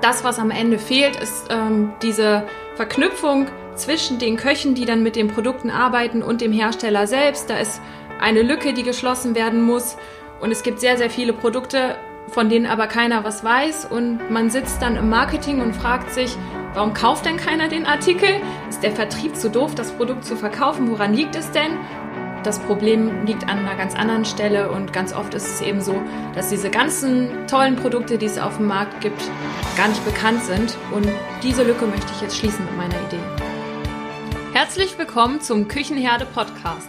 das, was am Ende fehlt, ist ähm, diese Verknüpfung zwischen den Köchen, die dann mit den Produkten arbeiten und dem Hersteller selbst. Da ist eine Lücke, die geschlossen werden muss. Und es gibt sehr, sehr viele Produkte, von denen aber keiner was weiß. Und man sitzt dann im Marketing und fragt sich, warum kauft denn keiner den Artikel? Ist der Vertrieb zu doof, das Produkt zu verkaufen? Woran liegt es denn? Das Problem liegt an einer ganz anderen Stelle und ganz oft ist es eben so, dass diese ganzen tollen Produkte, die es auf dem Markt gibt, gar nicht bekannt sind. Und diese Lücke möchte ich jetzt schließen mit meiner Idee. Herzlich willkommen zum Küchenherde Podcast.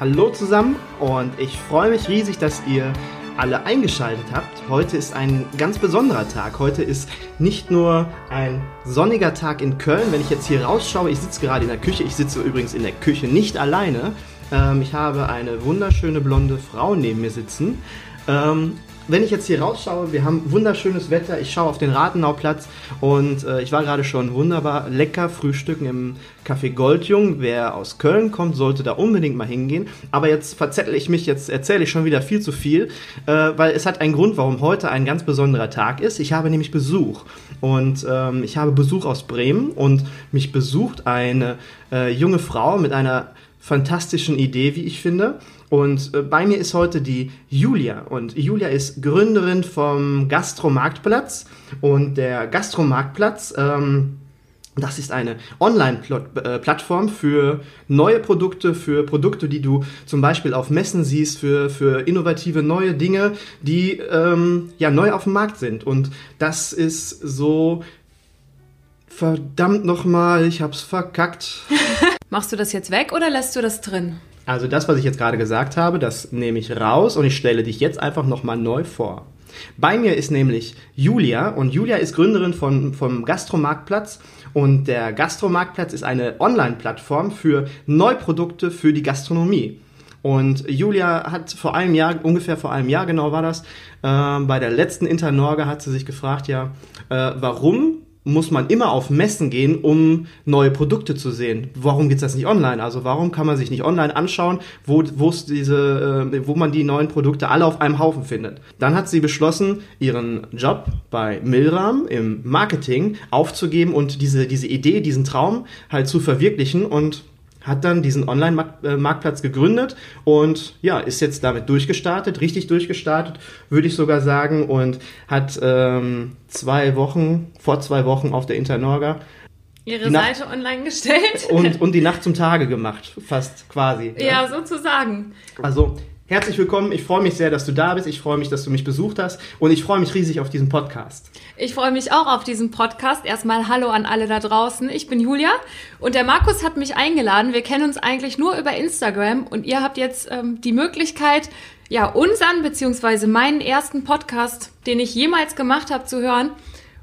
Hallo zusammen und ich freue mich riesig, dass ihr alle eingeschaltet habt. Heute ist ein ganz besonderer Tag. Heute ist nicht nur ein sonniger Tag in Köln. Wenn ich jetzt hier rausschaue, ich sitze gerade in der Küche. Ich sitze übrigens in der Küche nicht alleine. Ähm, ich habe eine wunderschöne blonde Frau neben mir sitzen. Ähm, wenn ich jetzt hier rausschaue, wir haben wunderschönes Wetter, ich schaue auf den Rathenauplatz und äh, ich war gerade schon wunderbar lecker frühstücken im Café Goldjung. Wer aus Köln kommt, sollte da unbedingt mal hingehen. Aber jetzt verzettel ich mich, jetzt erzähle ich schon wieder viel zu viel, äh, weil es hat einen Grund, warum heute ein ganz besonderer Tag ist. Ich habe nämlich Besuch und ähm, ich habe Besuch aus Bremen und mich besucht eine äh, junge Frau mit einer fantastischen Idee, wie ich finde. Und äh, bei mir ist heute die Julia. Und Julia ist Gründerin vom Gastromarktplatz. Und der Gastromarktplatz, ähm, das ist eine Online-Plattform für neue Produkte, für Produkte, die du zum Beispiel auf Messen siehst, für, für innovative neue Dinge, die ähm, ja neu auf dem Markt sind. Und das ist so verdammt nochmal, ich hab's verkackt. Machst du das jetzt weg oder lässt du das drin? Also das, was ich jetzt gerade gesagt habe, das nehme ich raus und ich stelle dich jetzt einfach nochmal neu vor. Bei mir ist nämlich Julia und Julia ist Gründerin von, vom Gastromarktplatz und der Gastromarktplatz ist eine Online-Plattform für Neuprodukte für die Gastronomie. Und Julia hat vor einem Jahr, ungefähr vor einem Jahr genau war das, äh, bei der letzten Internorga hat sie sich gefragt, ja, äh, warum muss man immer auf Messen gehen, um neue Produkte zu sehen. Warum geht's das nicht online? Also warum kann man sich nicht online anschauen, wo diese, äh, wo man die neuen Produkte alle auf einem Haufen findet? Dann hat sie beschlossen, ihren Job bei Milram im Marketing aufzugeben und diese diese Idee, diesen Traum halt zu verwirklichen und hat dann diesen Online-Marktplatz gegründet und ja, ist jetzt damit durchgestartet, richtig durchgestartet, würde ich sogar sagen, und hat ähm, zwei Wochen, vor zwei Wochen auf der Internorga Ihre Seite online gestellt. Und, und die Nacht zum Tage gemacht, fast quasi. Ja, ja sozusagen. Also Herzlich willkommen. Ich freue mich sehr, dass du da bist. Ich freue mich, dass du mich besucht hast. Und ich freue mich riesig auf diesen Podcast. Ich freue mich auch auf diesen Podcast. Erstmal Hallo an alle da draußen. Ich bin Julia und der Markus hat mich eingeladen. Wir kennen uns eigentlich nur über Instagram und ihr habt jetzt ähm, die Möglichkeit, ja, unseren beziehungsweise meinen ersten Podcast, den ich jemals gemacht habe, zu hören.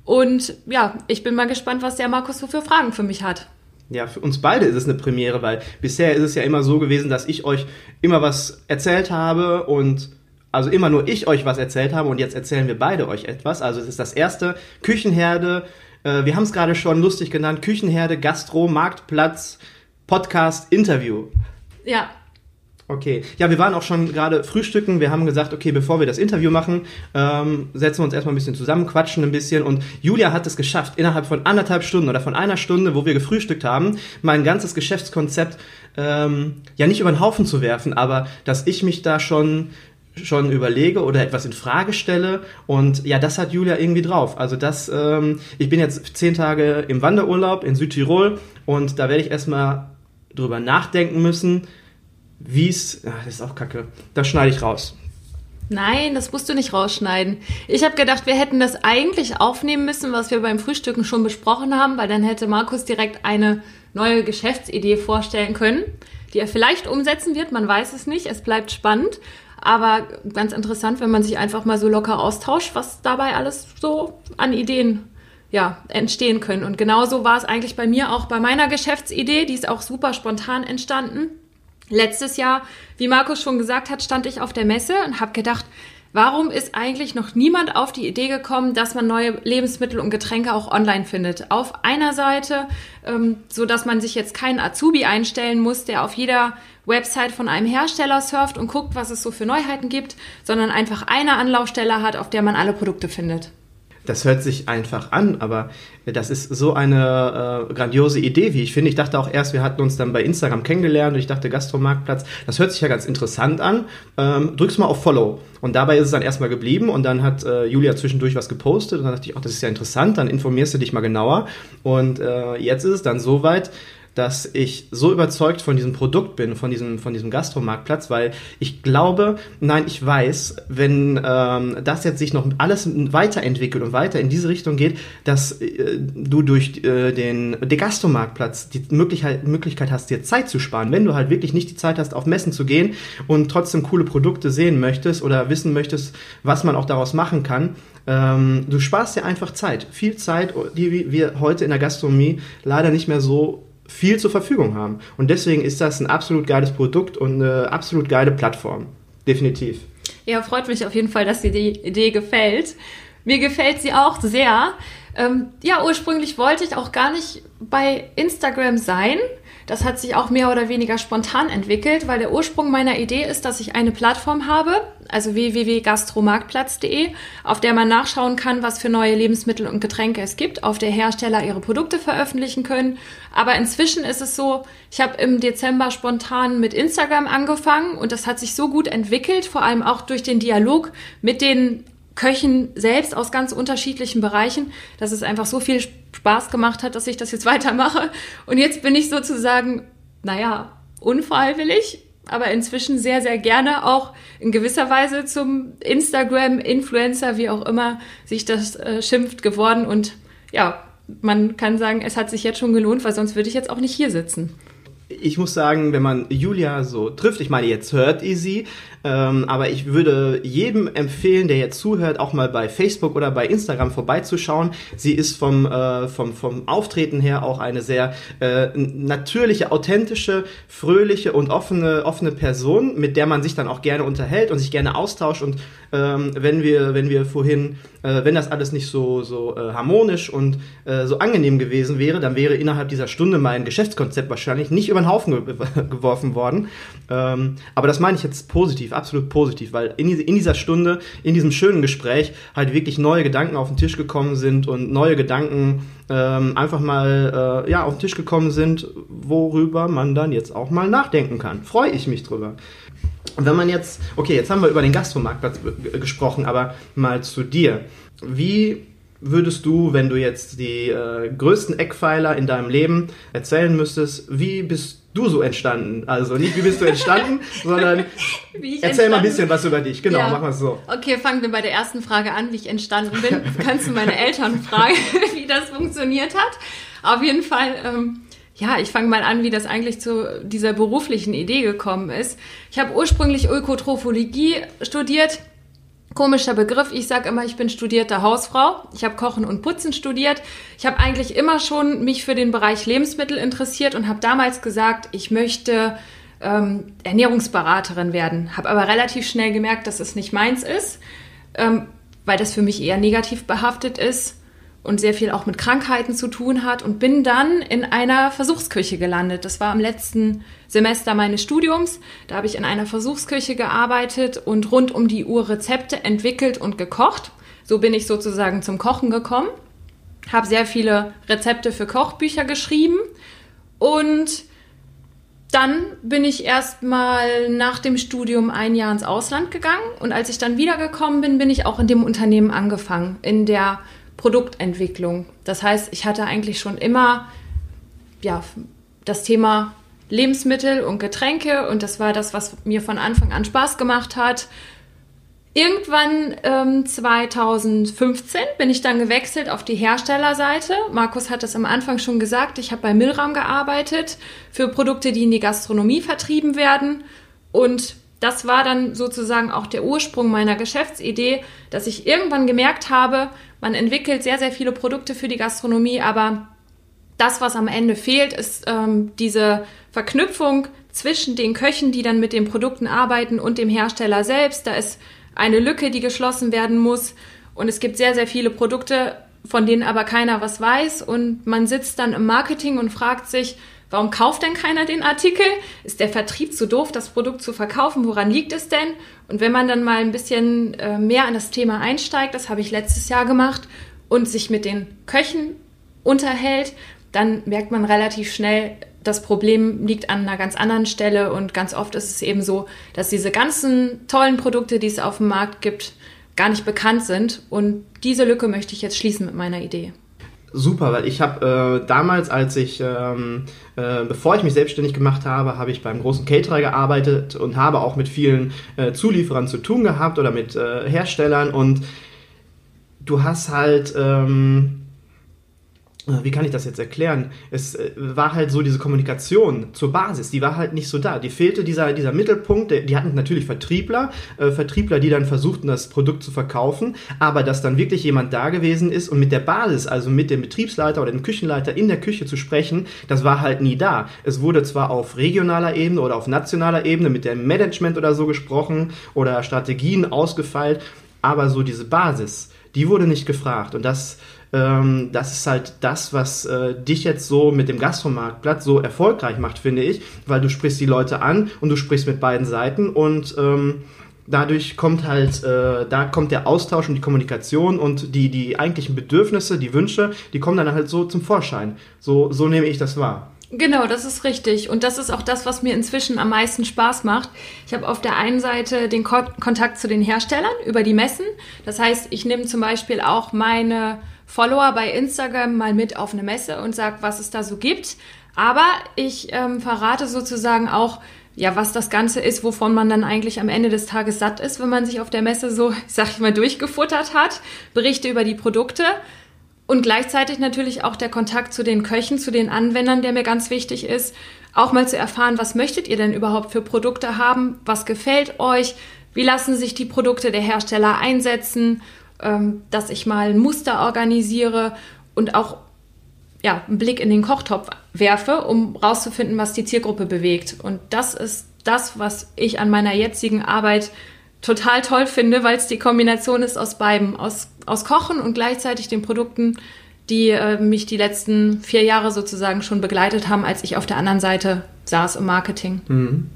Und ja, ich bin mal gespannt, was der Markus so für Fragen für mich hat. Ja, für uns beide ist es eine Premiere, weil bisher ist es ja immer so gewesen, dass ich euch immer was erzählt habe und also immer nur ich euch was erzählt habe und jetzt erzählen wir beide euch etwas. Also es ist das erste Küchenherde, äh, wir haben es gerade schon lustig genannt, Küchenherde, Gastro, Marktplatz, Podcast, Interview. Ja, Okay, ja, wir waren auch schon gerade frühstücken. Wir haben gesagt, okay, bevor wir das Interview machen, ähm, setzen wir uns erstmal ein bisschen zusammen, quatschen ein bisschen. Und Julia hat es geschafft, innerhalb von anderthalb Stunden oder von einer Stunde, wo wir gefrühstückt haben, mein ganzes Geschäftskonzept ähm, ja nicht über den Haufen zu werfen, aber dass ich mich da schon schon überlege oder etwas in Frage stelle und ja, das hat Julia irgendwie drauf. Also das, ähm, ich bin jetzt zehn Tage im Wanderurlaub in Südtirol und da werde ich erstmal drüber nachdenken müssen, wie es. Das ist auch kacke. Das schneide ich raus. Nein, das musst du nicht rausschneiden. Ich habe gedacht, wir hätten das eigentlich aufnehmen müssen, was wir beim Frühstücken schon besprochen haben, weil dann hätte Markus direkt eine neue Geschäftsidee vorstellen können, die er vielleicht umsetzen wird. Man weiß es nicht. Es bleibt spannend. Aber ganz interessant, wenn man sich einfach mal so locker austauscht, was dabei alles so an Ideen ja, entstehen können. Und genauso war es eigentlich bei mir auch bei meiner Geschäftsidee. Die ist auch super spontan entstanden. Letztes Jahr, wie Markus schon gesagt hat, stand ich auf der Messe und habe gedacht, warum ist eigentlich noch niemand auf die Idee gekommen, dass man neue Lebensmittel und Getränke auch online findet? Auf einer Seite, ähm, so dass man sich jetzt keinen Azubi einstellen muss, der auf jeder Website von einem Hersteller surft und guckt, was es so für Neuheiten gibt, sondern einfach eine Anlaufstelle hat, auf der man alle Produkte findet. Das hört sich einfach an, aber das ist so eine äh, grandiose Idee, wie ich finde. Ich dachte auch erst, wir hatten uns dann bei Instagram kennengelernt und ich dachte, Gastromarktplatz, das hört sich ja ganz interessant an. Ähm, drückst mal auf Follow. Und dabei ist es dann erstmal geblieben und dann hat äh, Julia zwischendurch was gepostet und dann dachte ich, ach, das ist ja interessant, dann informierst du dich mal genauer. Und äh, jetzt ist es dann soweit, dass ich so überzeugt von diesem Produkt bin, von diesem, von diesem Gastromarktplatz, weil ich glaube, nein, ich weiß, wenn ähm, das jetzt sich noch alles weiterentwickelt und weiter in diese Richtung geht, dass äh, du durch äh, den Degastromarktplatz die Möglichkeit, Möglichkeit hast, dir Zeit zu sparen, wenn du halt wirklich nicht die Zeit hast, auf Messen zu gehen und trotzdem coole Produkte sehen möchtest oder wissen möchtest, was man auch daraus machen kann. Ähm, du sparst dir einfach Zeit, viel Zeit, die wir heute in der Gastronomie leider nicht mehr so viel zur Verfügung haben. Und deswegen ist das ein absolut geiles Produkt und eine absolut geile Plattform. Definitiv. Ja, freut mich auf jeden Fall, dass dir die Idee gefällt. Mir gefällt sie auch sehr. Ähm, ja, ursprünglich wollte ich auch gar nicht bei Instagram sein. Das hat sich auch mehr oder weniger spontan entwickelt, weil der Ursprung meiner Idee ist, dass ich eine Plattform habe, also www.gastromarktplatz.de, auf der man nachschauen kann, was für neue Lebensmittel und Getränke es gibt, auf der Hersteller ihre Produkte veröffentlichen können. Aber inzwischen ist es so, ich habe im Dezember spontan mit Instagram angefangen und das hat sich so gut entwickelt, vor allem auch durch den Dialog mit den Köchen selbst aus ganz unterschiedlichen Bereichen, dass es einfach so viel Spaß gemacht hat, dass ich das jetzt weitermache. Und jetzt bin ich sozusagen, naja, unfreiwillig, aber inzwischen sehr, sehr gerne auch in gewisser Weise zum Instagram-Influencer, wie auch immer sich das äh, schimpft, geworden. Und ja, man kann sagen, es hat sich jetzt schon gelohnt, weil sonst würde ich jetzt auch nicht hier sitzen ich muss sagen, wenn man Julia so trifft, ich meine, jetzt hört ihr sie, ähm, aber ich würde jedem empfehlen, der jetzt zuhört, auch mal bei Facebook oder bei Instagram vorbeizuschauen. Sie ist vom, äh, vom, vom Auftreten her auch eine sehr äh, natürliche, authentische, fröhliche und offene, offene Person, mit der man sich dann auch gerne unterhält und sich gerne austauscht. Und ähm, wenn wir, wenn wir vorhin, äh, wenn das alles nicht so, so äh, harmonisch und äh, so angenehm gewesen wäre, dann wäre innerhalb dieser Stunde mein Geschäftskonzept wahrscheinlich nicht über den Haufen ge geworfen worden. Ähm, aber das meine ich jetzt positiv absolut positiv, weil in, in dieser Stunde, in diesem schönen Gespräch halt wirklich neue Gedanken auf den Tisch gekommen sind und neue Gedanken ähm, einfach mal äh, ja, auf den Tisch gekommen sind, worüber man dann jetzt auch mal nachdenken kann. Freue ich mich drüber. Wenn man jetzt, okay, jetzt haben wir über den Gastromarktplatz gesprochen, aber mal zu dir. Wie würdest du, wenn du jetzt die äh, größten Eckpfeiler in deinem Leben erzählen müsstest, wie bist du so entstanden? Also nicht wie bist du entstanden, sondern erzähl mal ein bisschen was über dich. Genau, ja. mach mal so. Okay, fangen wir bei der ersten Frage an, wie ich entstanden bin. Kannst du meine Eltern fragen, wie das funktioniert hat? Auf jeden Fall. Ähm, ja, ich fange mal an, wie das eigentlich zu dieser beruflichen Idee gekommen ist. Ich habe ursprünglich Ökotrophologie studiert, Komischer Begriff. Ich sage immer, ich bin studierte Hausfrau. Ich habe Kochen und Putzen studiert. Ich habe eigentlich immer schon mich für den Bereich Lebensmittel interessiert und habe damals gesagt, ich möchte ähm, Ernährungsberaterin werden. Habe aber relativ schnell gemerkt, dass es nicht meins ist, ähm, weil das für mich eher negativ behaftet ist und sehr viel auch mit Krankheiten zu tun hat und bin dann in einer Versuchsküche gelandet. Das war am letzten Semester meines Studiums. Da habe ich in einer Versuchsküche gearbeitet und rund um die Uhr Rezepte entwickelt und gekocht. So bin ich sozusagen zum Kochen gekommen. Habe sehr viele Rezepte für Kochbücher geschrieben und dann bin ich erstmal nach dem Studium ein Jahr ins Ausland gegangen und als ich dann wiedergekommen bin, bin ich auch in dem Unternehmen angefangen, in der Produktentwicklung. Das heißt, ich hatte eigentlich schon immer ja, das Thema Lebensmittel und Getränke und das war das, was mir von Anfang an Spaß gemacht hat. Irgendwann ähm, 2015 bin ich dann gewechselt auf die Herstellerseite. Markus hat es am Anfang schon gesagt, ich habe bei Milram gearbeitet für Produkte, die in die Gastronomie vertrieben werden. Und das war dann sozusagen auch der Ursprung meiner Geschäftsidee, dass ich irgendwann gemerkt habe, man entwickelt sehr, sehr viele Produkte für die Gastronomie, aber das, was am Ende fehlt, ist ähm, diese Verknüpfung zwischen den Köchen, die dann mit den Produkten arbeiten und dem Hersteller selbst. Da ist eine Lücke, die geschlossen werden muss. Und es gibt sehr, sehr viele Produkte, von denen aber keiner was weiß. Und man sitzt dann im Marketing und fragt sich, Warum kauft denn keiner den Artikel? Ist der Vertrieb zu doof, das Produkt zu verkaufen? Woran liegt es denn? Und wenn man dann mal ein bisschen äh, mehr an das Thema einsteigt, das habe ich letztes Jahr gemacht und sich mit den Köchen unterhält, dann merkt man relativ schnell, das Problem liegt an einer ganz anderen Stelle und ganz oft ist es eben so, dass diese ganzen tollen Produkte, die es auf dem Markt gibt, gar nicht bekannt sind. Und diese Lücke möchte ich jetzt schließen mit meiner Idee. Super, weil ich habe äh, damals, als ich, ähm, äh, bevor ich mich selbstständig gemacht habe, habe ich beim großen Caterer gearbeitet und habe auch mit vielen äh, Zulieferern zu tun gehabt oder mit äh, Herstellern und du hast halt ähm, äh, wie kann ich das jetzt erklären? Es äh, war halt so diese Kommunikation zur Basis, die war halt nicht so da. Die fehlte dieser, dieser Mittelpunkt. Die hatten natürlich Vertriebler, äh, Vertriebler, die dann versuchten, das Produkt zu verkaufen, aber dass dann wirklich jemand da gewesen ist und mit der Basis, also mit dem Betriebsleiter oder dem Küchenleiter in der Küche zu sprechen, das war halt nie da. Es wurde zwar auf regionaler Ebene oder auf nationaler Ebene mit dem Management oder so gesprochen oder Strategien ausgefeilt, aber so diese Basis, die wurde nicht gefragt und das ähm, das ist halt das, was äh, dich jetzt so mit dem Gastromarktplatz so erfolgreich macht, finde ich, weil du sprichst die Leute an und du sprichst mit beiden Seiten und ähm, dadurch kommt halt, äh, da kommt der Austausch und die Kommunikation und die, die eigentlichen Bedürfnisse, die Wünsche, die kommen dann halt so zum Vorschein. So, so nehme ich das wahr. Genau, das ist richtig. Und das ist auch das, was mir inzwischen am meisten Spaß macht. Ich habe auf der einen Seite den Ko Kontakt zu den Herstellern über die Messen. Das heißt, ich nehme zum Beispiel auch meine Follower bei Instagram mal mit auf eine Messe und sage, was es da so gibt. Aber ich ähm, verrate sozusagen auch, ja, was das Ganze ist, wovon man dann eigentlich am Ende des Tages satt ist, wenn man sich auf der Messe so, sag ich mal, durchgefuttert hat. Berichte über die Produkte und gleichzeitig natürlich auch der Kontakt zu den Köchen, zu den Anwendern, der mir ganz wichtig ist. Auch mal zu erfahren, was möchtet ihr denn überhaupt für Produkte haben? Was gefällt euch? Wie lassen sich die Produkte der Hersteller einsetzen? Ähm, dass ich mal ein Muster organisiere und auch ja, einen Blick in den Kochtopf werfe, um rauszufinden, was die Zielgruppe bewegt. Und das ist das, was ich an meiner jetzigen Arbeit total toll finde, weil es die Kombination ist aus beidem, aus, aus Kochen und gleichzeitig den Produkten, die äh, mich die letzten vier Jahre sozusagen schon begleitet haben, als ich auf der anderen Seite saß im Marketing. Mhm.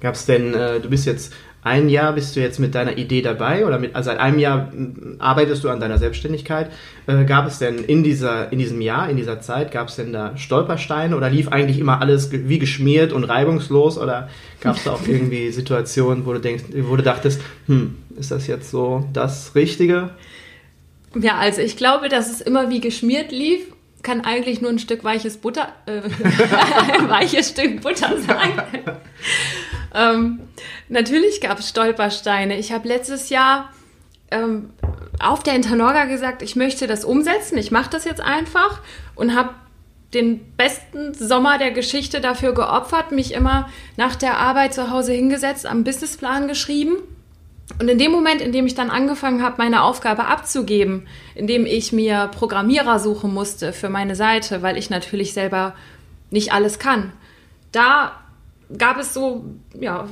Gab es denn, äh, du bist jetzt ein Jahr bist du jetzt mit deiner Idee dabei oder mit, also seit einem Jahr arbeitest du an deiner Selbstständigkeit. Äh, gab es denn in, dieser, in diesem Jahr, in dieser Zeit, gab es denn da Stolpersteine oder lief eigentlich immer alles wie geschmiert und reibungslos oder gab es da auch irgendwie Situationen, wo du denkst, wo du dachtest, hm, ist das jetzt so das Richtige? Ja, also ich glaube, dass es immer wie geschmiert lief kann eigentlich nur ein Stück weiches Butter, äh, ein weiches Stück Butter sein. ähm, natürlich gab es Stolpersteine. Ich habe letztes Jahr ähm, auf der Internorga gesagt, ich möchte das umsetzen. Ich mache das jetzt einfach und habe den besten Sommer der Geschichte dafür geopfert, mich immer nach der Arbeit zu Hause hingesetzt, am Businessplan geschrieben. Und in dem Moment, in dem ich dann angefangen habe, meine Aufgabe abzugeben, in dem ich mir Programmierer suchen musste für meine Seite, weil ich natürlich selber nicht alles kann, da gab es so, ja,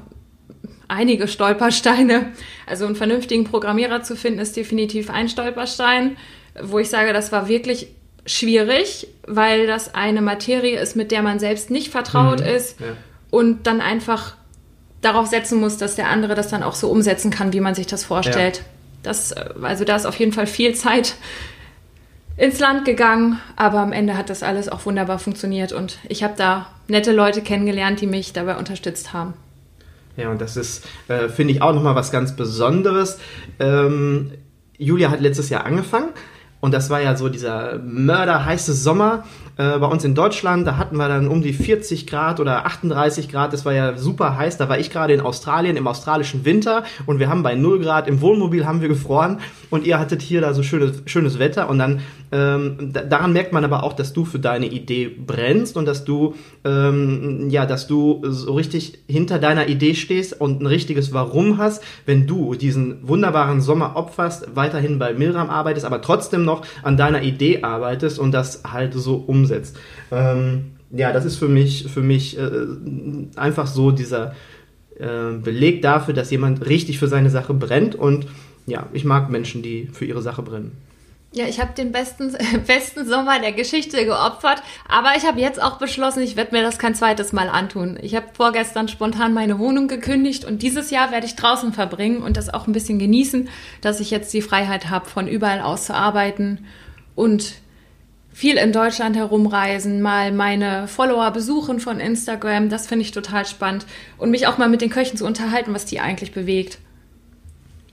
einige Stolpersteine. Also einen vernünftigen Programmierer zu finden, ist definitiv ein Stolperstein, wo ich sage, das war wirklich schwierig, weil das eine Materie ist, mit der man selbst nicht vertraut mhm, ist ja. und dann einfach darauf setzen muss, dass der andere das dann auch so umsetzen kann, wie man sich das vorstellt. Ja. Das, also da ist auf jeden Fall viel Zeit ins Land gegangen, aber am Ende hat das alles auch wunderbar funktioniert und ich habe da nette Leute kennengelernt, die mich dabei unterstützt haben. Ja, und das ist, äh, finde ich, auch nochmal was ganz Besonderes. Ähm, Julia hat letztes Jahr angefangen und das war ja so dieser mörderheiße Sommer äh, bei uns in Deutschland. Da hatten wir dann um die 40 Grad oder 38 Grad. Das war ja super heiß. Da war ich gerade in Australien im australischen Winter und wir haben bei 0 Grad im Wohnmobil haben wir gefroren und ihr hattet hier da so schönes, schönes Wetter. Und dann ähm, daran merkt man aber auch, dass du für deine Idee brennst und dass du ähm, ja, dass du so richtig hinter deiner Idee stehst und ein richtiges Warum hast, wenn du diesen wunderbaren Sommer opferst, weiterhin bei Milram arbeitest, aber trotzdem noch an deiner Idee arbeitest und das halt so umsetzt. Ähm, ja, das ist für mich, für mich äh, einfach so dieser äh, Beleg dafür, dass jemand richtig für seine Sache brennt und ja, ich mag Menschen, die für ihre Sache brennen. Ja, ich habe den besten, besten Sommer der Geschichte geopfert, aber ich habe jetzt auch beschlossen, ich werde mir das kein zweites Mal antun. Ich habe vorgestern spontan meine Wohnung gekündigt und dieses Jahr werde ich draußen verbringen und das auch ein bisschen genießen, dass ich jetzt die Freiheit habe, von überall aus zu arbeiten und viel in Deutschland herumreisen, mal meine Follower besuchen von Instagram, das finde ich total spannend und mich auch mal mit den Köchen zu unterhalten, was die eigentlich bewegt.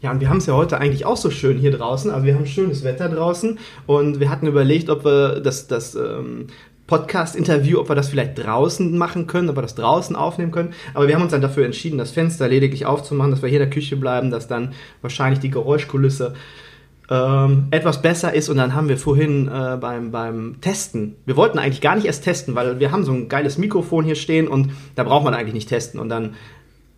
Ja, und wir haben es ja heute eigentlich auch so schön hier draußen. Also wir haben schönes Wetter draußen und wir hatten überlegt, ob wir das, das ähm, Podcast-Interview, ob wir das vielleicht draußen machen können, ob wir das draußen aufnehmen können. Aber wir haben uns dann dafür entschieden, das Fenster lediglich aufzumachen, dass wir hier in der Küche bleiben, dass dann wahrscheinlich die Geräuschkulisse ähm, etwas besser ist. Und dann haben wir vorhin äh, beim, beim Testen, wir wollten eigentlich gar nicht erst testen, weil wir haben so ein geiles Mikrofon hier stehen und da braucht man eigentlich nicht testen. Und dann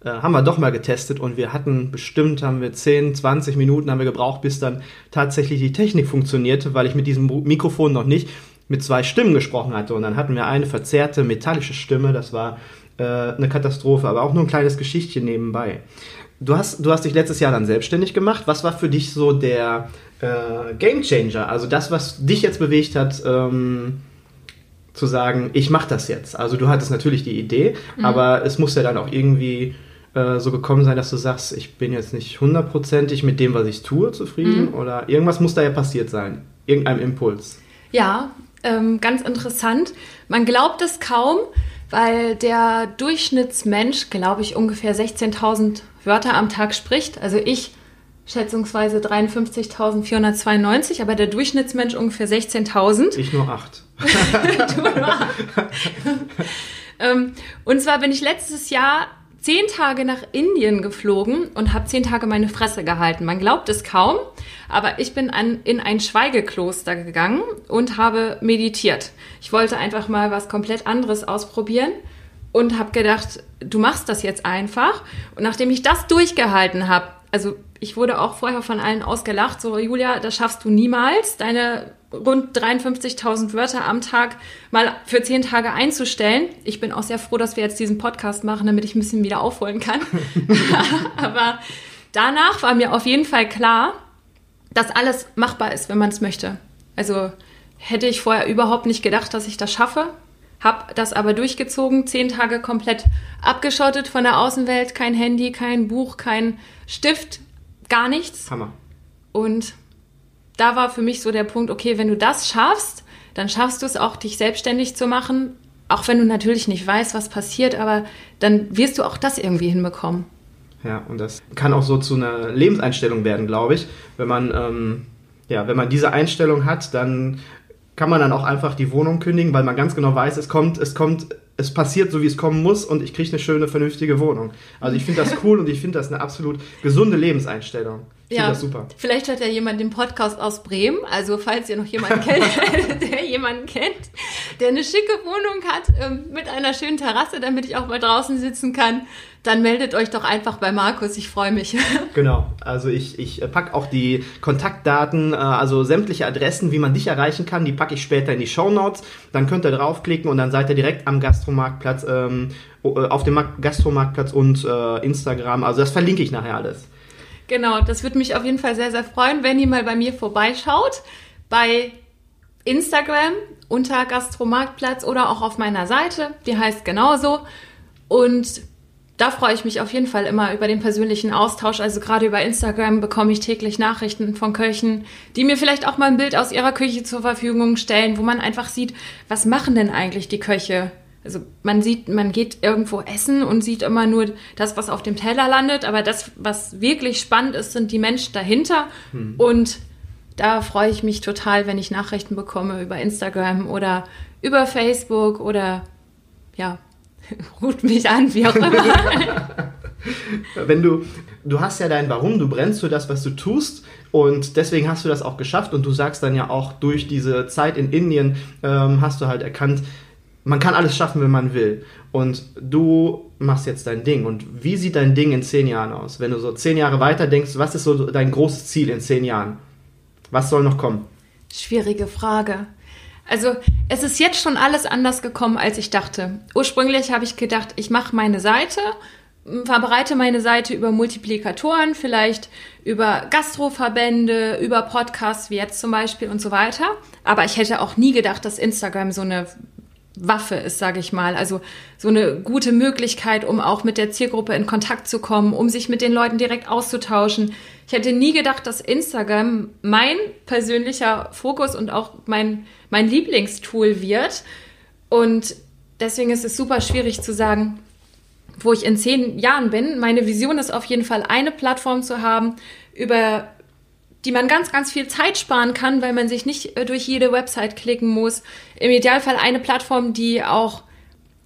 äh, haben wir doch mal getestet und wir hatten bestimmt, haben wir 10, 20 Minuten haben wir gebraucht, bis dann tatsächlich die Technik funktionierte, weil ich mit diesem Mikrofon noch nicht mit zwei Stimmen gesprochen hatte. Und dann hatten wir eine verzerrte metallische Stimme, das war äh, eine Katastrophe, aber auch nur ein kleines Geschichtchen nebenbei. Du hast, du hast dich letztes Jahr dann selbstständig gemacht. Was war für dich so der äh, Game Changer? Also das, was dich jetzt bewegt hat, ähm, zu sagen, ich mache das jetzt. Also du hattest natürlich die Idee, mhm. aber es muss ja dann auch irgendwie äh, so gekommen sein, dass du sagst, ich bin jetzt nicht hundertprozentig mit dem, was ich tue, zufrieden? Mhm. Oder irgendwas muss da ja passiert sein. Irgendein Impuls. Ja, ähm, ganz interessant. Man glaubt es kaum, weil der Durchschnittsmensch, glaube ich, ungefähr 16.000 Wörter am Tag spricht. Also ich schätzungsweise 53.492, aber der Durchschnittsmensch ungefähr 16.000. Ich nur acht. du nur acht. ähm, und zwar bin ich letztes Jahr zehn Tage nach Indien geflogen und habe zehn Tage meine Fresse gehalten. Man glaubt es kaum, aber ich bin an, in ein Schweigekloster gegangen und habe meditiert. Ich wollte einfach mal was komplett anderes ausprobieren und habe gedacht, du machst das jetzt einfach. Und nachdem ich das durchgehalten habe, also ich wurde auch vorher von allen ausgelacht, so Julia, das schaffst du niemals, deine rund 53.000 Wörter am Tag mal für zehn Tage einzustellen. Ich bin auch sehr froh, dass wir jetzt diesen Podcast machen, damit ich ein bisschen wieder aufholen kann. Aber danach war mir auf jeden Fall klar, dass alles machbar ist, wenn man es möchte. Also hätte ich vorher überhaupt nicht gedacht, dass ich das schaffe. Hab das aber durchgezogen, zehn Tage komplett abgeschottet von der Außenwelt, kein Handy, kein Buch, kein Stift, gar nichts. Hammer. Und da war für mich so der Punkt, okay, wenn du das schaffst, dann schaffst du es auch, dich selbstständig zu machen, auch wenn du natürlich nicht weißt, was passiert, aber dann wirst du auch das irgendwie hinbekommen. Ja, und das kann auch so zu einer Lebenseinstellung werden, glaube ich. Wenn man, ähm, ja, wenn man diese Einstellung hat, dann kann man dann auch einfach die Wohnung kündigen, weil man ganz genau weiß, es kommt, es kommt, es passiert so, wie es kommen muss und ich kriege eine schöne, vernünftige Wohnung. Also ich finde das cool und ich finde das eine absolut gesunde Lebenseinstellung. Ich ja, das super. Vielleicht hört ja jemand den Podcast aus Bremen. Also falls ihr noch jemanden kennt, der jemanden kennt, der eine schicke Wohnung hat ähm, mit einer schönen Terrasse, damit ich auch mal draußen sitzen kann, dann meldet euch doch einfach bei Markus. Ich freue mich. Genau. Also ich, ich packe auch die Kontaktdaten, äh, also sämtliche Adressen, wie man dich erreichen kann, die packe ich später in die Show Notes. Dann könnt ihr draufklicken und dann seid ihr direkt am Gastromarktplatz, ähm, auf dem Gastromarktplatz und äh, Instagram. Also das verlinke ich nachher alles. Genau, das würde mich auf jeden Fall sehr, sehr freuen, wenn ihr mal bei mir vorbeischaut. Bei Instagram unter Gastromarktplatz oder auch auf meiner Seite. Die heißt genauso. Und da freue ich mich auf jeden Fall immer über den persönlichen Austausch. Also gerade über Instagram bekomme ich täglich Nachrichten von Köchen, die mir vielleicht auch mal ein Bild aus ihrer Küche zur Verfügung stellen, wo man einfach sieht, was machen denn eigentlich die Köche? Also man sieht, man geht irgendwo essen und sieht immer nur das, was auf dem Teller landet, aber das, was wirklich spannend ist, sind die Menschen dahinter. Hm. Und da freue ich mich total, wenn ich Nachrichten bekomme über Instagram oder über Facebook oder ja, ruft mich an, wie auch immer. wenn du, du hast ja dein Warum, du brennst für das, was du tust und deswegen hast du das auch geschafft und du sagst dann ja auch durch diese Zeit in Indien ähm, hast du halt erkannt, man kann alles schaffen, wenn man will. Und du machst jetzt dein Ding. Und wie sieht dein Ding in zehn Jahren aus? Wenn du so zehn Jahre weiter denkst, was ist so dein großes Ziel in zehn Jahren? Was soll noch kommen? Schwierige Frage. Also es ist jetzt schon alles anders gekommen, als ich dachte. Ursprünglich habe ich gedacht, ich mache meine Seite verbreite meine Seite über Multiplikatoren, vielleicht über Gastroverbände, über Podcasts wie jetzt zum Beispiel und so weiter. Aber ich hätte auch nie gedacht, dass Instagram so eine Waffe ist, sage ich mal. Also so eine gute Möglichkeit, um auch mit der Zielgruppe in Kontakt zu kommen, um sich mit den Leuten direkt auszutauschen. Ich hätte nie gedacht, dass Instagram mein persönlicher Fokus und auch mein, mein Lieblingstool wird. Und deswegen ist es super schwierig zu sagen, wo ich in zehn Jahren bin. Meine Vision ist auf jeden Fall eine Plattform zu haben, über die man ganz, ganz viel Zeit sparen kann, weil man sich nicht äh, durch jede Website klicken muss. Im Idealfall eine Plattform, die auch,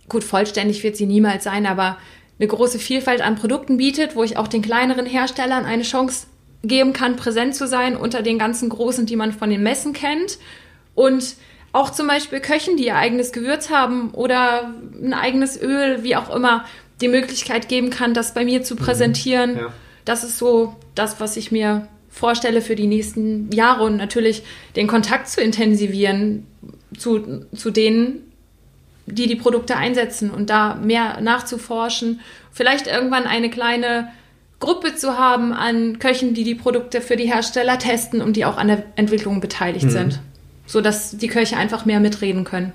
gut, vollständig wird sie niemals sein, aber eine große Vielfalt an Produkten bietet, wo ich auch den kleineren Herstellern eine Chance geben kann, präsent zu sein unter den ganzen großen, die man von den Messen kennt. Und auch zum Beispiel Köchen, die ihr eigenes Gewürz haben oder ein eigenes Öl, wie auch immer, die Möglichkeit geben kann, das bei mir zu mhm. präsentieren. Ja. Das ist so das, was ich mir vorstelle für die nächsten Jahre und natürlich den Kontakt zu intensivieren zu, zu denen, die die Produkte einsetzen und da mehr nachzuforschen. Vielleicht irgendwann eine kleine Gruppe zu haben an Köchen, die die Produkte für die Hersteller testen und die auch an der Entwicklung beteiligt mhm. sind, sodass die Köche einfach mehr mitreden können.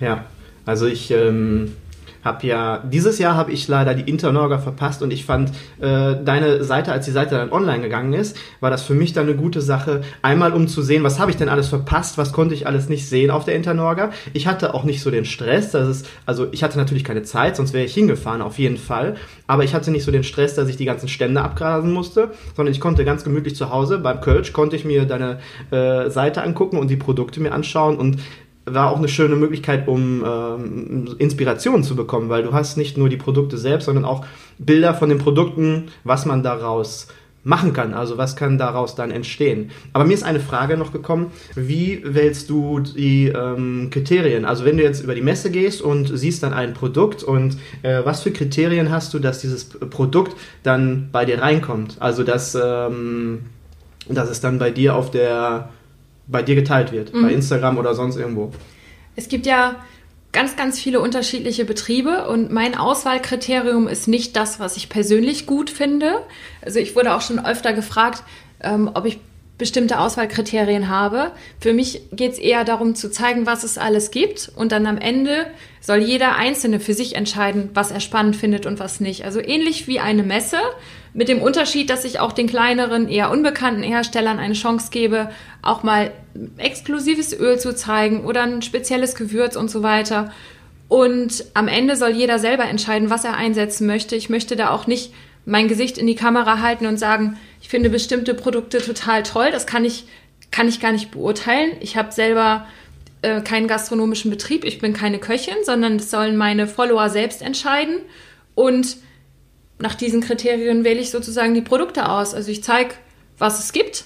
Ja, also ich ähm, habe ja, dieses Jahr habe ich leider die Internorga verpasst und ich fand äh, deine Seite, als die Seite dann online gegangen ist, war das für mich dann eine gute Sache, einmal um zu sehen, was habe ich denn alles verpasst, was konnte ich alles nicht sehen auf der Internorga. Ich hatte auch nicht so den Stress, dass es, also ich hatte natürlich keine Zeit, sonst wäre ich hingefahren, auf jeden Fall, aber ich hatte nicht so den Stress, dass ich die ganzen Stände abgrasen musste, sondern ich konnte ganz gemütlich zu Hause beim Kölsch, konnte ich mir deine äh, Seite angucken und die Produkte mir anschauen und war auch eine schöne Möglichkeit, um ähm, Inspirationen zu bekommen, weil du hast nicht nur die Produkte selbst, sondern auch Bilder von den Produkten, was man daraus machen kann. Also was kann daraus dann entstehen. Aber mir ist eine Frage noch gekommen, wie wählst du die ähm, Kriterien? Also wenn du jetzt über die Messe gehst und siehst dann ein Produkt und äh, was für Kriterien hast du, dass dieses Produkt dann bei dir reinkommt? Also dass, ähm, dass es dann bei dir auf der bei dir geteilt wird, mhm. bei Instagram oder sonst irgendwo. Es gibt ja ganz, ganz viele unterschiedliche Betriebe und mein Auswahlkriterium ist nicht das, was ich persönlich gut finde. Also ich wurde auch schon öfter gefragt, ähm, ob ich bestimmte Auswahlkriterien habe. Für mich geht es eher darum zu zeigen, was es alles gibt und dann am Ende soll jeder Einzelne für sich entscheiden, was er spannend findet und was nicht. Also ähnlich wie eine Messe, mit dem Unterschied, dass ich auch den kleineren, eher unbekannten Herstellern eine Chance gebe, auch mal exklusives Öl zu zeigen oder ein spezielles Gewürz und so weiter. Und am Ende soll jeder selber entscheiden, was er einsetzen möchte. Ich möchte da auch nicht mein Gesicht in die Kamera halten und sagen, ich finde bestimmte Produkte total toll. Das kann ich, kann ich gar nicht beurteilen. Ich habe selber äh, keinen gastronomischen Betrieb. Ich bin keine Köchin, sondern das sollen meine Follower selbst entscheiden. Und nach diesen Kriterien wähle ich sozusagen die Produkte aus. Also ich zeige, was es gibt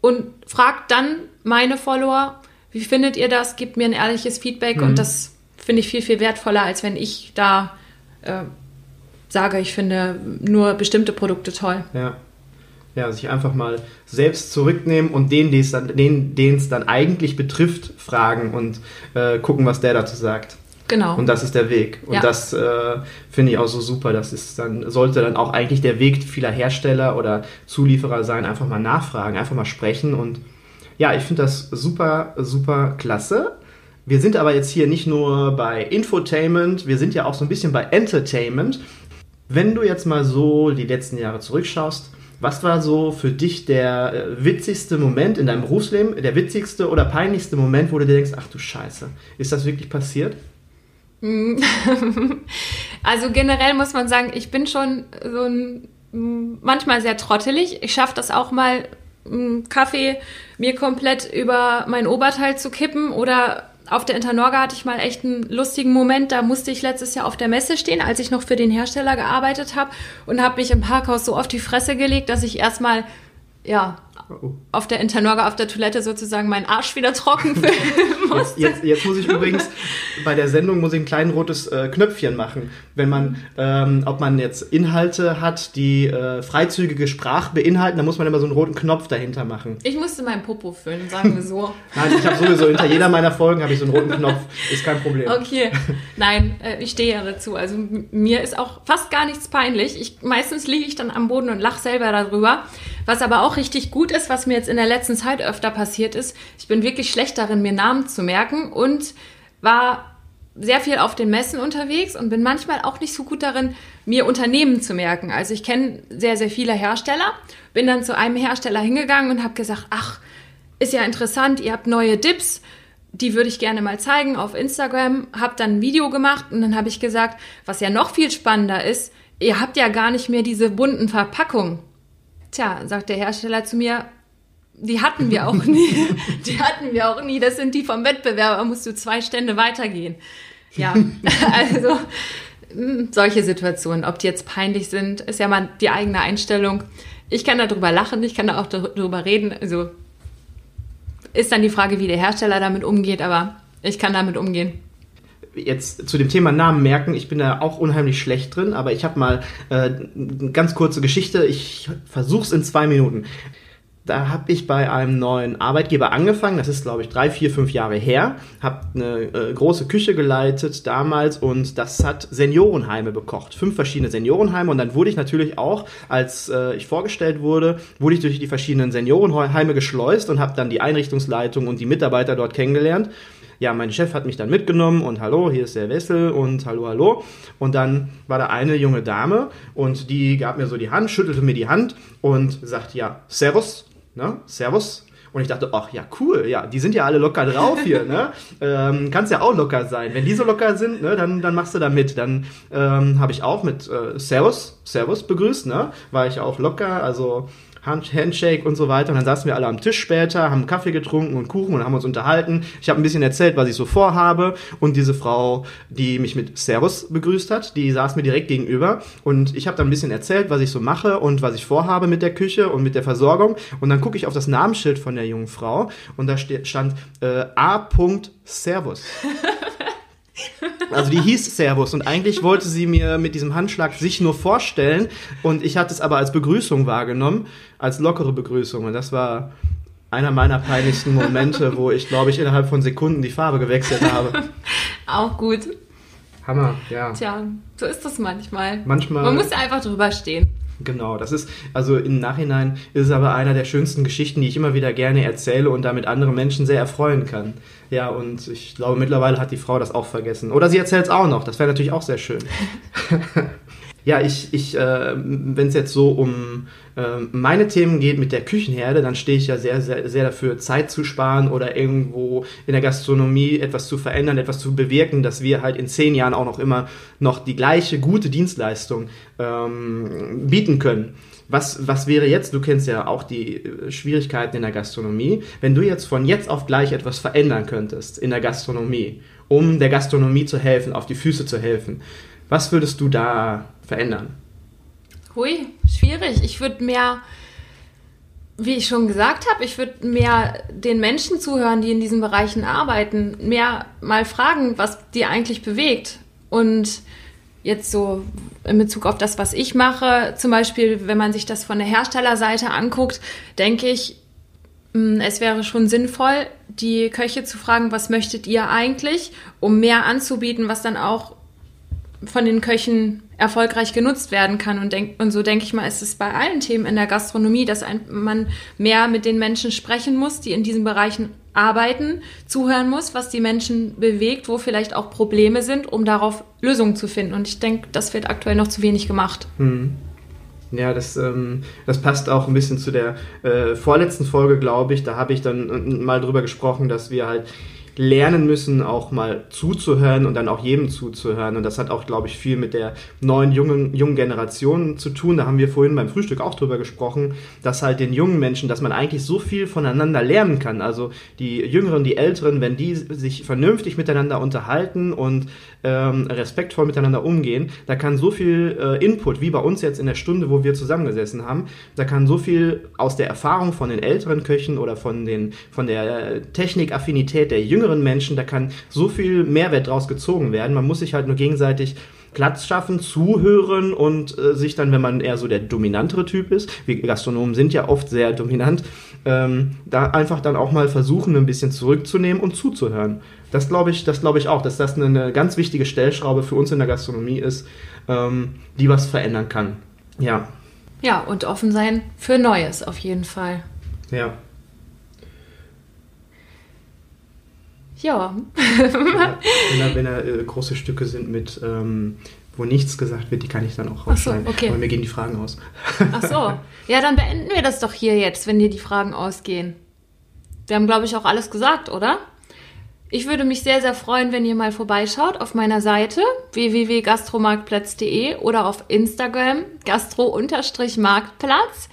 und frage dann meine Follower, wie findet ihr das? Gebt mir ein ehrliches Feedback mhm. und das finde ich viel, viel wertvoller, als wenn ich da äh, sage, ich finde nur bestimmte Produkte toll. Ja. Ja, sich einfach mal selbst zurücknehmen und den, den es dann, dann eigentlich betrifft, fragen und äh, gucken, was der dazu sagt. Genau. Und das ist der Weg. Und ja. das äh, finde ich auch so super. Das ist dann, sollte dann auch eigentlich der Weg vieler Hersteller oder Zulieferer sein, einfach mal nachfragen, einfach mal sprechen. Und ja, ich finde das super, super klasse. Wir sind aber jetzt hier nicht nur bei Infotainment, wir sind ja auch so ein bisschen bei Entertainment. Wenn du jetzt mal so die letzten Jahre zurückschaust, was war so für dich der äh, witzigste Moment in deinem Berufsleben, der witzigste oder peinlichste Moment, wo du dir denkst, ach du Scheiße, ist das wirklich passiert? Also generell muss man sagen, ich bin schon so ein, manchmal sehr trottelig. Ich schaffe das auch mal, einen Kaffee mir komplett über mein Oberteil zu kippen oder auf der Internorga hatte ich mal echt einen lustigen Moment. Da musste ich letztes Jahr auf der Messe stehen, als ich noch für den Hersteller gearbeitet habe und habe mich im Parkhaus so auf die Fresse gelegt, dass ich erstmal ja. Auf der Internorga auf der Toilette sozusagen meinen Arsch wieder trocken filmen musste. Jetzt, jetzt, jetzt, muss ich übrigens bei der Sendung muss ich ein kleines rotes äh, Knöpfchen machen, wenn man, ähm, ob man jetzt Inhalte hat, die äh, freizügige Sprache beinhalten, dann muss man immer so einen roten Knopf dahinter machen. Ich musste meinen Popo füllen, sagen wir so. Nein, ich habe sowieso hinter jeder meiner Folgen habe ich so einen roten Knopf, ist kein Problem. Okay, nein, äh, ich stehe ja dazu. Also mir ist auch fast gar nichts peinlich. Ich, meistens liege ich dann am Boden und lache selber darüber. Was aber auch richtig gut ist, was mir jetzt in der letzten Zeit öfter passiert ist, ich bin wirklich schlecht darin, mir Namen zu merken und war sehr viel auf den Messen unterwegs und bin manchmal auch nicht so gut darin, mir Unternehmen zu merken. Also ich kenne sehr, sehr viele Hersteller, bin dann zu einem Hersteller hingegangen und habe gesagt, ach, ist ja interessant, ihr habt neue Dips, die würde ich gerne mal zeigen auf Instagram, habe dann ein Video gemacht und dann habe ich gesagt, was ja noch viel spannender ist, ihr habt ja gar nicht mehr diese bunten Verpackungen. Tja, sagt der Hersteller zu mir, die hatten wir auch nie. Die hatten wir auch nie. Das sind die vom Wettbewerber, musst du zwei Stände weitergehen. Ja, also hm, solche Situationen, ob die jetzt peinlich sind, ist ja mal die eigene Einstellung. Ich kann darüber lachen, ich kann da auch darüber reden. Also ist dann die Frage, wie der Hersteller damit umgeht, aber ich kann damit umgehen jetzt zu dem Thema Namen merken, ich bin da auch unheimlich schlecht drin, aber ich habe mal äh, eine ganz kurze Geschichte. Ich versuche es in zwei Minuten. Da habe ich bei einem neuen Arbeitgeber angefangen. Das ist, glaube ich, drei, vier, fünf Jahre her. Habe eine äh, große Küche geleitet damals und das hat Seniorenheime bekocht. Fünf verschiedene Seniorenheime. Und dann wurde ich natürlich auch, als äh, ich vorgestellt wurde, wurde ich durch die verschiedenen Seniorenheime geschleust und habe dann die Einrichtungsleitung und die Mitarbeiter dort kennengelernt ja, mein Chef hat mich dann mitgenommen und hallo, hier ist der Wessel und hallo, hallo. Und dann war da eine junge Dame und die gab mir so die Hand, schüttelte mir die Hand und sagte, ja, Servus, ne, Servus. Und ich dachte, ach ja, cool, ja, die sind ja alle locker drauf hier, ne? Ähm, kannst ja auch locker sein. Wenn die so locker sind, ne, dann, dann machst du da mit. Dann ähm, habe ich auch mit äh, Servus, Servus begrüßt, ne? War ich auch locker, also Handshake und so weiter. Und dann saßen wir alle am Tisch später, haben Kaffee getrunken und Kuchen und haben uns unterhalten. Ich habe ein bisschen erzählt, was ich so vorhabe. Und diese Frau, die mich mit Servus begrüßt hat, die saß mir direkt gegenüber. Und ich habe dann ein bisschen erzählt, was ich so mache und was ich vorhabe mit der Küche und mit der Versorgung. Und dann gucke ich auf das Namensschild von der jungen Frau und da stand äh, A. Servus. Also die hieß Servus und eigentlich wollte sie mir mit diesem Handschlag sich nur vorstellen und ich hatte es aber als Begrüßung wahrgenommen, als lockere Begrüßung und das war einer meiner peinlichsten Momente, wo ich glaube ich innerhalb von Sekunden die Farbe gewechselt habe. Auch gut. Hammer, ja. Tja, so ist das manchmal. Manchmal. Man muss ja einfach drüber stehen. Genau, das ist, also im Nachhinein ist es aber einer der schönsten Geschichten, die ich immer wieder gerne erzähle und damit andere Menschen sehr erfreuen kann. Ja, und ich glaube, mittlerweile hat die Frau das auch vergessen. Oder sie erzählt es auch noch, das wäre natürlich auch sehr schön. ja, ich, ich äh, wenn es jetzt so um äh, meine Themen geht mit der Küchenherde, dann stehe ich ja sehr, sehr, sehr dafür, Zeit zu sparen oder irgendwo in der Gastronomie etwas zu verändern, etwas zu bewirken, dass wir halt in zehn Jahren auch noch immer noch die gleiche gute Dienstleistung ähm, bieten können. Was, was wäre jetzt, du kennst ja auch die äh, Schwierigkeiten in der Gastronomie, wenn du jetzt von jetzt auf gleich etwas verändern könntest in der Gastronomie, um der Gastronomie zu helfen, auf die Füße zu helfen, was würdest du da verändern? Hui, schwierig. Ich würde mehr, wie ich schon gesagt habe, ich würde mehr den Menschen zuhören, die in diesen Bereichen arbeiten, mehr mal fragen, was die eigentlich bewegt. Und jetzt so in Bezug auf das, was ich mache, zum Beispiel, wenn man sich das von der Herstellerseite anguckt, denke ich, hm, es wäre schon sinnvoll, die Köche zu fragen, was möchtet ihr eigentlich, um mehr anzubieten, was dann auch von den Köchen erfolgreich genutzt werden kann. Und, denk, und so denke ich mal, ist es bei allen Themen in der Gastronomie, dass ein, man mehr mit den Menschen sprechen muss, die in diesen Bereichen arbeiten, zuhören muss, was die Menschen bewegt, wo vielleicht auch Probleme sind, um darauf Lösungen zu finden. Und ich denke, das wird aktuell noch zu wenig gemacht. Hm. Ja, das, ähm, das passt auch ein bisschen zu der äh, vorletzten Folge, glaube ich. Da habe ich dann äh, mal drüber gesprochen, dass wir halt lernen müssen, auch mal zuzuhören und dann auch jedem zuzuhören. Und das hat auch, glaube ich, viel mit der neuen jungen, jungen Generation zu tun. Da haben wir vorhin beim Frühstück auch drüber gesprochen, dass halt den jungen Menschen, dass man eigentlich so viel voneinander lernen kann. Also die Jüngeren, die Älteren, wenn die sich vernünftig miteinander unterhalten und ähm, respektvoll miteinander umgehen, da kann so viel äh, Input, wie bei uns jetzt in der Stunde, wo wir zusammengesessen haben, da kann so viel aus der Erfahrung von den älteren Köchen oder von, den, von der Technikaffinität der jüngeren Menschen, da kann so viel Mehrwert draus gezogen werden. Man muss sich halt nur gegenseitig Platz schaffen, zuhören und äh, sich dann, wenn man eher so der dominantere Typ ist, wie Gastronomen sind ja oft sehr dominant, ähm, da einfach dann auch mal versuchen, ein bisschen zurückzunehmen und zuzuhören. Das glaube ich, das glaube ich auch, dass das eine, eine, ganz wichtige Stellschraube für uns in der Gastronomie ist, ähm, die was verändern kann. Ja. Ja, und offen sein für Neues auf jeden Fall. Ja. Ja. wenn da, wenn da äh, große Stücke sind mit, ähm, wo nichts gesagt wird, die kann ich dann auch rausschneiden. So, okay. Aber mir gehen die Fragen aus. Ach so. Ja, dann beenden wir das doch hier jetzt, wenn dir die Fragen ausgehen. Wir haben, glaube ich, auch alles gesagt, oder? Ich würde mich sehr, sehr freuen, wenn ihr mal vorbeischaut auf meiner Seite www.gastromarktplatz.de oder auf Instagram gastro-marktplatz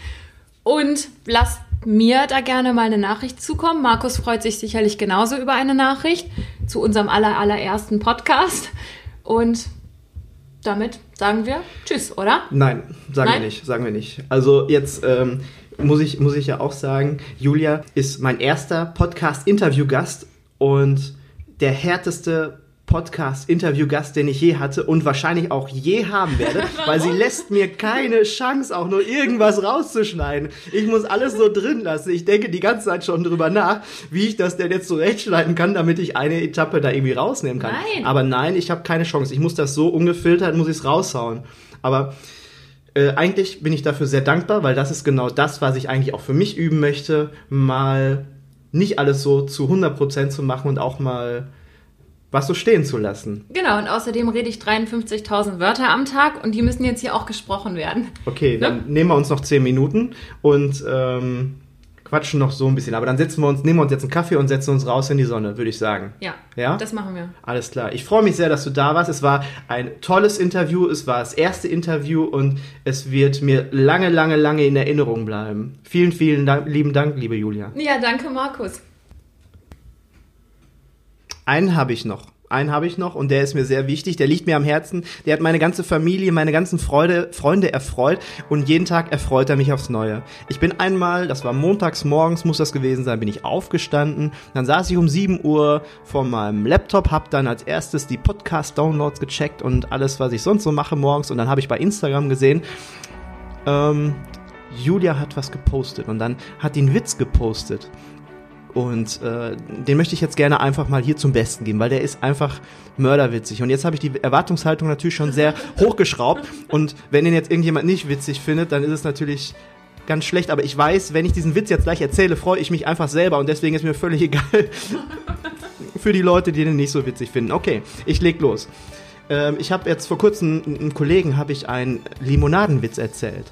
und lasst mir da gerne mal eine Nachricht zukommen. Markus freut sich sicherlich genauso über eine Nachricht zu unserem aller, allerersten Podcast. Und damit sagen wir Tschüss, oder? Nein, sagen Nein? wir nicht, sagen wir nicht. Also jetzt ähm, muss, ich, muss ich ja auch sagen, Julia ist mein erster Podcast-Interview-Gast und der härteste Podcast-Interview-Gast, den ich je hatte und wahrscheinlich auch je haben werde, weil sie lässt mir keine Chance, auch nur irgendwas rauszuschneiden. Ich muss alles so drin lassen. Ich denke die ganze Zeit schon drüber nach, wie ich das denn jetzt zurechtschneiden kann, damit ich eine Etappe da irgendwie rausnehmen kann. Nein. Aber nein, ich habe keine Chance. Ich muss das so ungefiltert, muss ich es raushauen. Aber äh, eigentlich bin ich dafür sehr dankbar, weil das ist genau das, was ich eigentlich auch für mich üben möchte, mal nicht alles so zu 100% zu machen und auch mal was so stehen zu lassen. Genau, und außerdem rede ich 53.000 Wörter am Tag und die müssen jetzt hier auch gesprochen werden. Okay, ne? dann nehmen wir uns noch 10 Minuten und ähm, quatschen noch so ein bisschen. Aber dann setzen wir uns, nehmen wir uns jetzt einen Kaffee und setzen uns raus in die Sonne, würde ich sagen. Ja, ja, das machen wir. Alles klar. Ich freue mich sehr, dass du da warst. Es war ein tolles Interview. Es war das erste Interview und es wird mir lange, lange, lange in Erinnerung bleiben. Vielen, vielen Dank, lieben Dank, liebe Julia. Ja, danke, Markus. Einen habe ich noch. Einen habe ich noch und der ist mir sehr wichtig, der liegt mir am Herzen. Der hat meine ganze Familie, meine ganzen Freude, Freunde erfreut und jeden Tag erfreut er mich aufs Neue. Ich bin einmal, das war montags morgens, muss das gewesen sein, bin ich aufgestanden. Dann saß ich um 7 Uhr vor meinem Laptop, hab dann als erstes die Podcast-Downloads gecheckt und alles, was ich sonst so mache morgens. Und dann habe ich bei Instagram gesehen, ähm, Julia hat was gepostet und dann hat die einen Witz gepostet. Und äh, den möchte ich jetzt gerne einfach mal hier zum Besten geben, weil der ist einfach mörderwitzig. Und jetzt habe ich die Erwartungshaltung natürlich schon sehr hochgeschraubt. Und wenn den jetzt irgendjemand nicht witzig findet, dann ist es natürlich ganz schlecht. Aber ich weiß, wenn ich diesen Witz jetzt gleich erzähle, freue ich mich einfach selber. Und deswegen ist mir völlig egal für die Leute, die den nicht so witzig finden. Okay, ich leg los. Ähm, ich habe jetzt vor kurzem einem Kollegen habe ich einen Limonadenwitz erzählt.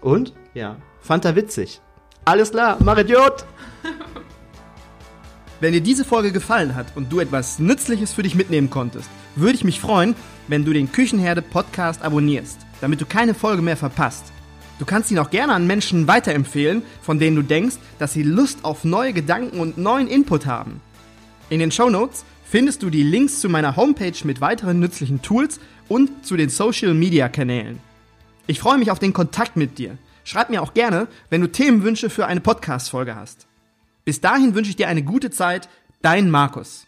Und? Ja, fand er witzig. Alles klar, mach Idiot! Wenn dir diese Folge gefallen hat und du etwas Nützliches für dich mitnehmen konntest, würde ich mich freuen, wenn du den Küchenherde Podcast abonnierst, damit du keine Folge mehr verpasst. Du kannst ihn auch gerne an Menschen weiterempfehlen, von denen du denkst, dass sie Lust auf neue Gedanken und neuen Input haben. In den Show Notes findest du die Links zu meiner Homepage mit weiteren nützlichen Tools und zu den Social Media Kanälen. Ich freue mich auf den Kontakt mit dir. Schreib mir auch gerne, wenn du Themenwünsche für eine Podcast-Folge hast. Bis dahin wünsche ich dir eine gute Zeit, dein Markus.